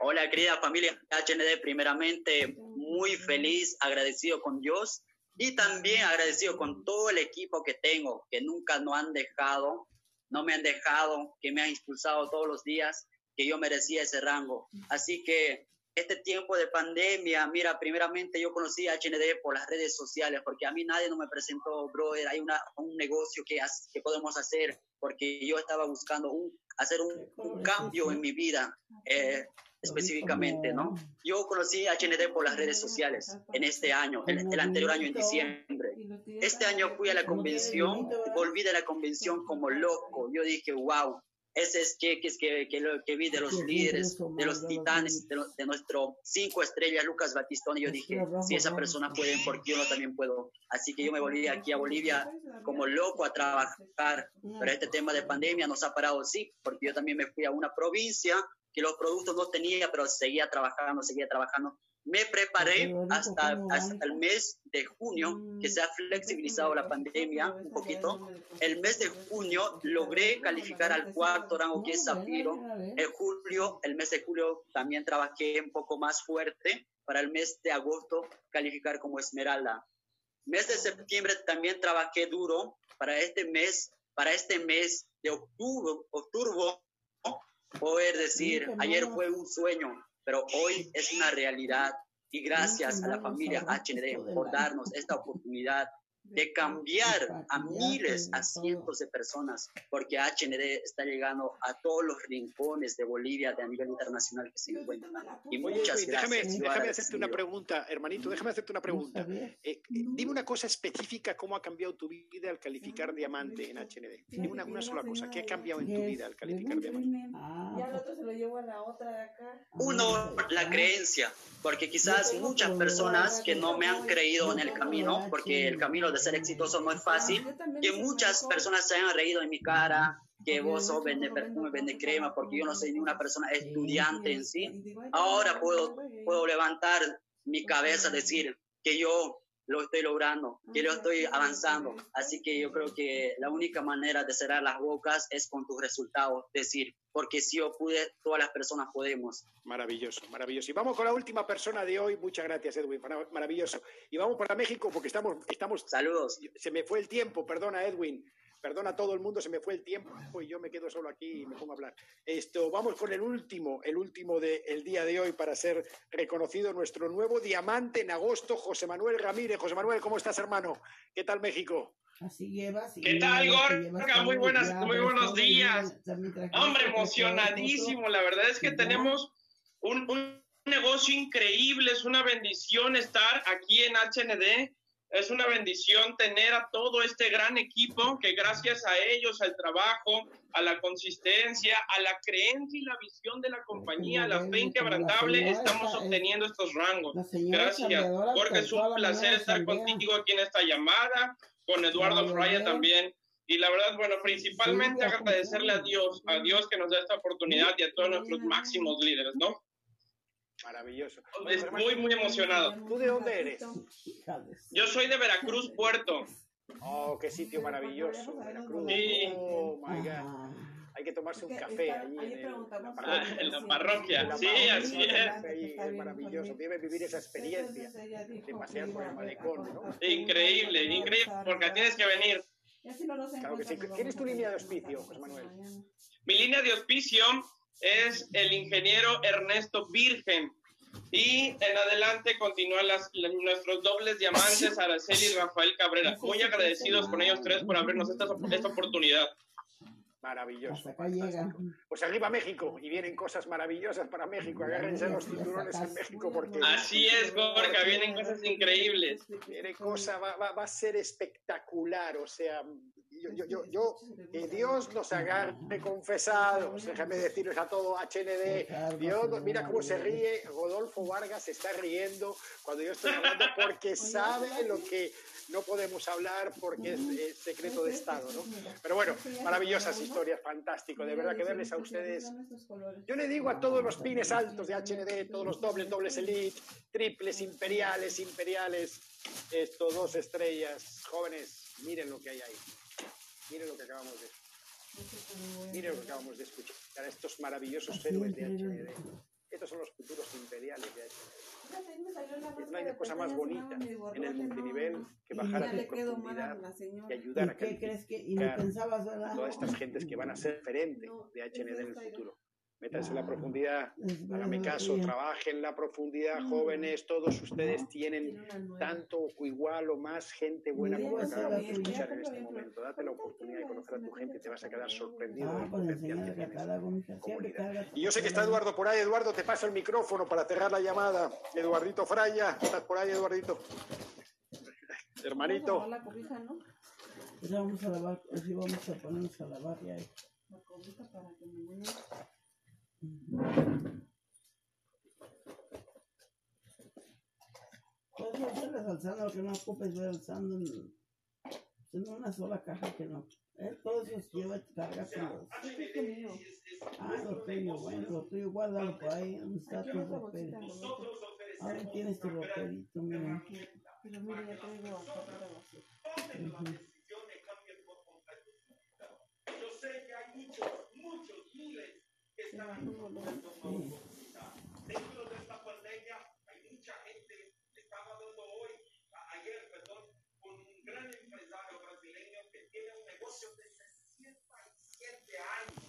Hola, querida familia HND. Primeramente, muy feliz, agradecido con Dios y también agradecido con todo el equipo que tengo, que nunca no han dejado, no me han dejado, que me han impulsado todos los días, que yo merecía ese rango. Así que este tiempo de pandemia, mira, primeramente yo conocí a HND por las redes sociales, porque a mí nadie no me presentó, brother, hay una, un negocio que, que podemos hacer, porque yo estaba buscando un, hacer un, cambio en mi vida. Eh, específicamente, ¿no? Yo conocí a HND por las redes sociales en este año, el, el, anterior año en diciembre. Este año fui a la convención, volví de la convención como loco. Yo dije, wow, esos cheques que, que, que, vi de los líderes, de los titanes, de, de, nuestro cinco estrellas, Lucas Batistoni, yo dije, si esa persona puede, ¿por qué yo no también puedo? Así que yo me volví aquí a Bolivia como loco a trabajar, pero este tema de pandemia nos ha parado, sí, porque yo también me fui a una provincia que los productos no tenía, pero seguía trabajando, seguía trabajando me preparé hasta, hasta el mes de junio, que se ha flexibilizado la pandemia un poquito. El mes de junio logré calificar al cuarto rango que es Zafiro. En julio, el mes de julio también trabajé un poco más fuerte para el mes de agosto calificar como Esmeralda. Mes de septiembre también trabajé duro para este mes, para este mes de octubre, octubre poder decir, ayer fue un sueño, pero hoy es una realidad y gracias a la familia HND por darnos esta oportunidad de cambiar a miles, a cientos de personas, porque HND está llegando a todos los rincones de Bolivia de a nivel internacional que se encuentran. Y muchas gracias. Déjame, déjame hacerte una pregunta, hermanito, déjame hacerte una pregunta. Eh, dime una cosa específica, ¿cómo ha cambiado tu vida al calificar diamante en HND? Dime una, una sola cosa, ¿qué ha cambiado en tu vida al calificar diamante? Ah, ya el otro se lo llevo a la otra de acá. Uno, la creencia, porque quizás muchas personas que no me han creído en el camino, porque el camino de ser exitoso no es fácil, que muchas personas se han reído en mi cara, que vos sos vende perfume, vende crema, porque yo no soy ni una persona estudiante en sí. Ahora puedo, puedo levantar mi cabeza, decir que yo lo estoy logrando, que lo estoy avanzando. Así que yo creo que la única manera de cerrar las bocas es con tus resultados, decir, porque si yo pude, todas las personas podemos. Maravilloso, maravilloso. Y vamos con la última persona de hoy. Muchas gracias, Edwin. Maravilloso. Y vamos para México porque estamos, estamos. Saludos. Se me fue el tiempo, perdona, Edwin. Perdona a todo el mundo, se me fue el tiempo y yo me quedo solo aquí y me pongo a hablar. Esto, vamos con el último, el último del día de hoy para ser reconocido nuestro nuevo diamante en agosto, José Manuel Ramírez. José Manuel, ¿cómo estás, hermano? ¿Qué tal México? Así lleva, así ¿Qué tal, Gorka? Muy, buenas, muy buenos días. Hombre, emocionadísimo. La verdad es que tenemos un, un negocio increíble. Es una bendición estar aquí en HND es una bendición tener a todo este gran equipo que gracias a ellos, al trabajo, a la consistencia, a la creencia y la visión de la compañía, a la fe inquebrantable, estamos obteniendo estos rangos. Gracias, porque es un placer estar contigo aquí en esta llamada, con Eduardo Fraya también. Y la verdad, bueno, principalmente agradecerle a Dios, a Dios que nos da esta oportunidad y a todos nuestros máximos líderes, ¿no? Maravilloso. muy, muy emocionado. ¿Tú de dónde eres? Yo soy de Veracruz, Puerto. Oh, qué sitio maravilloso. Veracruz. Sí. Oh, my God. Hay que tomarse un café allí en, la parroquia. sí, así es. es maravilloso. Debe vivir esa experiencia de pasear por el malecón, ¿no? Increíble, increíble, porque tienes que venir. Claro que sí. ¿Quién es tu línea de auspicio, José Manuel? Mi línea de auspicio es el ingeniero Ernesto Virgen. Y en adelante continúan las, nuestros dobles diamantes, Araceli y Rafael Cabrera. Muy agradecidos con ellos tres por abrirnos esta, esta oportunidad. Maravilloso. Pues arriba México y vienen cosas maravillosas para México. Agárrense los cinturones en México porque. Así es, Gorka, vienen cosas increíbles. Viene cosa, va, va, va a ser espectacular. O sea, yo, yo, yo, que Dios nos agarre confesados, déjame decirles a todo HND, Dios, mira cómo se ríe, Rodolfo Vargas se está riendo cuando yo estoy hablando porque sabe lo que no podemos hablar porque es, secreto de Estado, ¿no? Pero bueno, maravillosas historias, fantástico, de verdad que verles a ustedes. Yo le digo a todos los pines altos de HND, todos los dobles, dobles elite, triples, imperiales, imperiales, estos dos estrellas, jóvenes, miren lo que hay ahí. Miren lo que acabamos de Mire lo que acabamos de escuchar, a estos maravillosos héroes de HND. Estos son los futuros imperiales de HND. No hay cosa más bonita en el multinivel que bajar a tu profundidad y ayudar a calificar todas estas gentes que van a ser referente de HND en el futuro. Métanse en la profundidad, hágame caso, trabajen en la profundidad, jóvenes, todos ustedes tienen tanto o igual o más gente buena como acabamos de escuchar en este momento. Date la oportunidad de conocer a tu gente y te vas a quedar sorprendido del potencial que tienes Y yo sé que está Eduardo por ahí. Eduardo, te paso el micrófono para cerrar la llamada. Eduardito Fraya, ¿estás por ahí, Eduardito? Hermanito. Pues vamos a lavar, así vamos a ponernos a lavar ya. La cobija para que me Puedes irles alzando, que no ocupes ver alzando en, en, una sola caja que no. Él todo eso lleva carga con los. Ah, lo tuyo, bueno, lo tuyo, guárdalo por ahí. ¿Dónde está tu ropero? Ahora tienes tu roperito, mira. Pero mira, ya traigo acá para basura. Dentro de esta pandemia hay mucha gente, estaba hablando hoy, ayer, perdón, con un gran empresario brasileño que tiene un negocio de 67 años,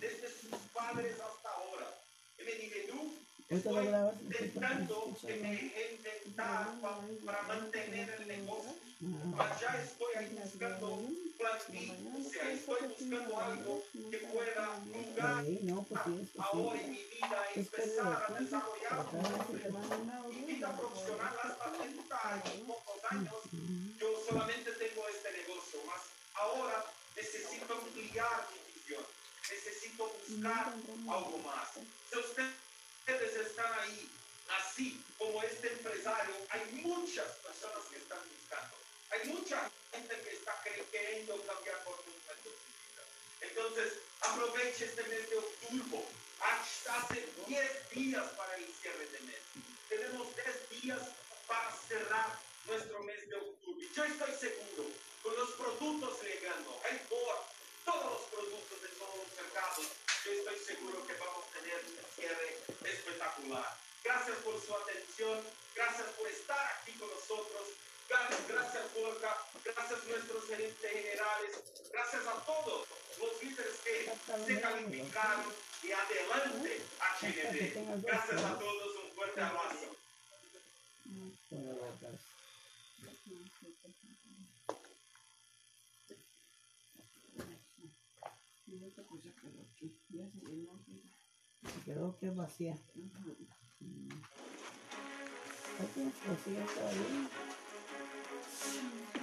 desde sus padres hasta ahora. Y me dije, tú, estoy intentando que me intentar para mantener el negocio, ya estoy ahí buscando un plan B, o sea, estoy buscando algo que pueda jugar ahora en mi vida empezar a desarrollar mi vida profesional hasta 30 años, pocos años. Yo solamente tengo este negocio, más ahora necesito ampliar mi visión, necesito buscar algo más. Si ustedes están ahí, así como este empresario, hay muchas personas que están. Hay mucha gente que está queriendo cambiar por su vida. Entonces, aproveche este mes de octubre. Hace 10 días para el cierre de mes. Tenemos 10 días para cerrar nuestro mes de octubre. Yo estoy seguro, con los productos llegando, hay por todos los productos de todos los mercados, yo estoy seguro que vamos a tener un cierre espectacular. Gracias por su atención, gracias por estar aquí con nosotros. Gracias, Borja. Gracias, nuestros gerentes generales. Gracias a todos los líderes que se calificaron y adelante HND. Gracias a todos. Un fuerte abrazo. Quedó que vacía. Aquí vacía todavía. Thank you.